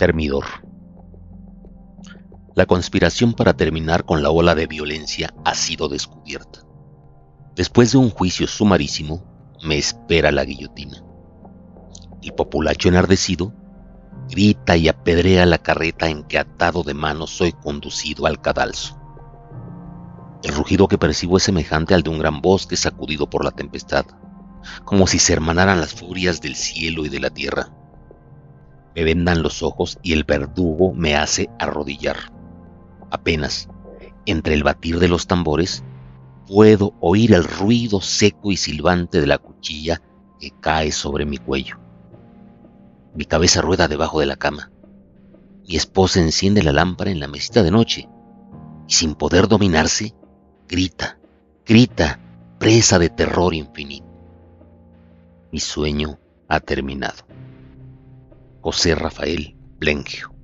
Termidor. La conspiración para terminar con la ola de violencia ha sido descubierta. Después de un juicio sumarísimo, me espera la guillotina. El populacho enardecido grita y apedrea la carreta en que atado de manos soy conducido al cadalso. El rugido que percibo es semejante al de un gran bosque sacudido por la tempestad, como si se hermanaran las furias del cielo y de la tierra. Me vendan los ojos y el verdugo me hace arrodillar. Apenas, entre el batir de los tambores, puedo oír el ruido seco y silbante de la cuchilla que cae sobre mi cuello. Mi cabeza rueda debajo de la cama. Mi esposa enciende la lámpara en la mesita de noche y sin poder dominarse, grita, grita, presa de terror infinito. Mi sueño ha terminado. José Rafael Blengio